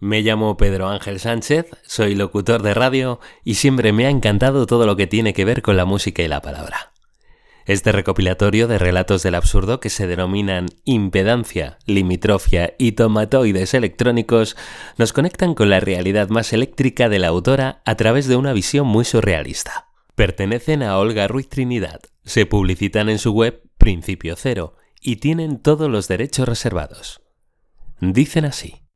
Me llamo Pedro Ángel Sánchez, soy locutor de radio y siempre me ha encantado todo lo que tiene que ver con la música y la palabra. Este recopilatorio de relatos del absurdo que se denominan impedancia, limitrofia y tomatoides electrónicos nos conectan con la realidad más eléctrica de la autora a través de una visión muy surrealista. Pertenecen a Olga Ruiz Trinidad, se publicitan en su web Principio Cero y tienen todos los derechos reservados. Dicen así.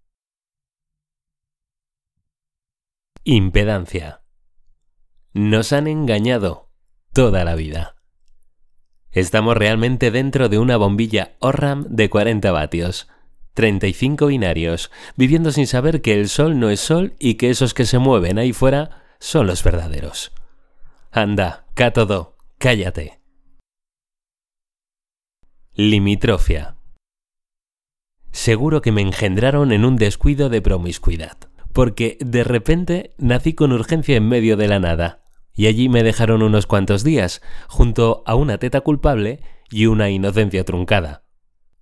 Impedancia. Nos han engañado toda la vida. Estamos realmente dentro de una bombilla ORAM de 40 vatios, 35 binarios, viviendo sin saber que el sol no es sol y que esos que se mueven ahí fuera son los verdaderos. Anda, cátodo, cállate. Limitrofia. Seguro que me engendraron en un descuido de promiscuidad, porque de repente nací con urgencia en medio de la nada y allí me dejaron unos cuantos días, junto a una teta culpable y una inocencia truncada.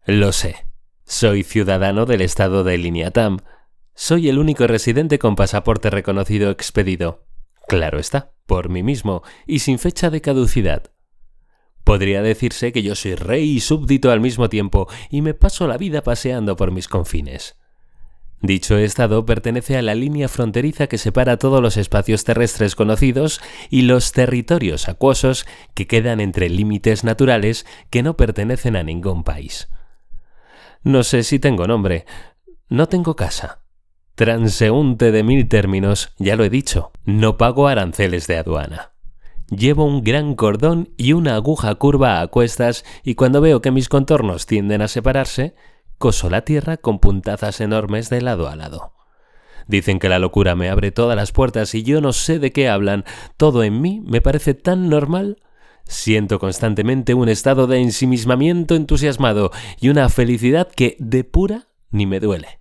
Lo sé. Soy ciudadano del estado de Liniatam. Soy el único residente con pasaporte reconocido expedido. Claro está, por mí mismo, y sin fecha de caducidad. Podría decirse que yo soy rey y súbdito al mismo tiempo, y me paso la vida paseando por mis confines. Dicho estado pertenece a la línea fronteriza que separa todos los espacios terrestres conocidos y los territorios acuosos que quedan entre límites naturales que no pertenecen a ningún país. No sé si tengo nombre. No tengo casa. Transeúnte de mil términos, ya lo he dicho. No pago aranceles de aduana. Llevo un gran cordón y una aguja curva a cuestas y cuando veo que mis contornos tienden a separarse, coso la tierra con puntazas enormes de lado a lado. Dicen que la locura me abre todas las puertas y yo no sé de qué hablan. Todo en mí me parece tan normal. Siento constantemente un estado de ensimismamiento entusiasmado y una felicidad que de pura ni me duele.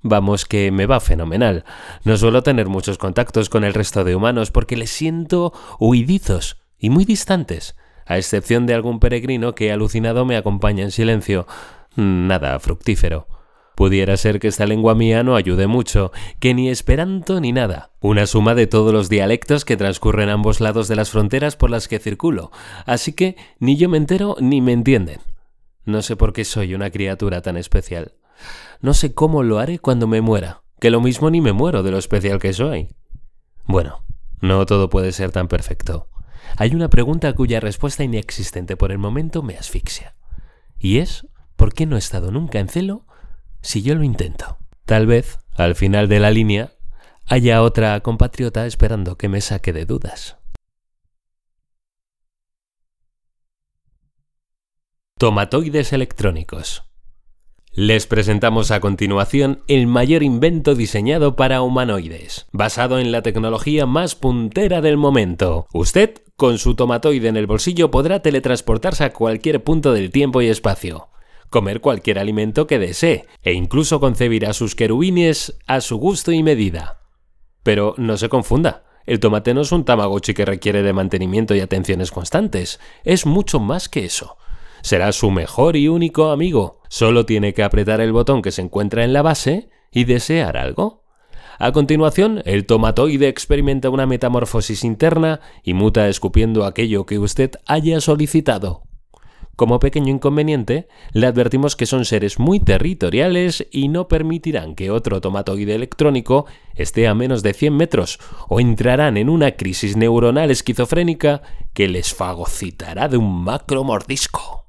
Vamos que me va fenomenal. No suelo tener muchos contactos con el resto de humanos porque les siento huidizos y muy distantes, a excepción de algún peregrino que alucinado me acompaña en silencio nada fructífero. Pudiera ser que esta lengua mía no ayude mucho, que ni esperanto ni nada. Una suma de todos los dialectos que transcurren a ambos lados de las fronteras por las que circulo. Así que ni yo me entero ni me entienden. No sé por qué soy una criatura tan especial. No sé cómo lo haré cuando me muera, que lo mismo ni me muero de lo especial que soy. Bueno, no todo puede ser tan perfecto. Hay una pregunta cuya respuesta inexistente por el momento me asfixia. Y es ¿Por qué no he estado nunca en celo si yo lo intento? Tal vez, al final de la línea, haya otra compatriota esperando que me saque de dudas. Tomatoides electrónicos. Les presentamos a continuación el mayor invento diseñado para humanoides, basado en la tecnología más puntera del momento. Usted, con su tomatoide en el bolsillo, podrá teletransportarse a cualquier punto del tiempo y espacio comer cualquier alimento que desee, e incluso concebirá sus querubines a su gusto y medida. Pero no se confunda, el tomate no es un tamagotchi que requiere de mantenimiento y atenciones constantes, es mucho más que eso. Será su mejor y único amigo. Solo tiene que apretar el botón que se encuentra en la base y desear algo. A continuación, el tomatoide experimenta una metamorfosis interna y muta escupiendo aquello que usted haya solicitado. Como pequeño inconveniente, le advertimos que son seres muy territoriales y no permitirán que otro tomatoide electrónico esté a menos de 100 metros o entrarán en una crisis neuronal esquizofrénica que les fagocitará de un macro mordisco.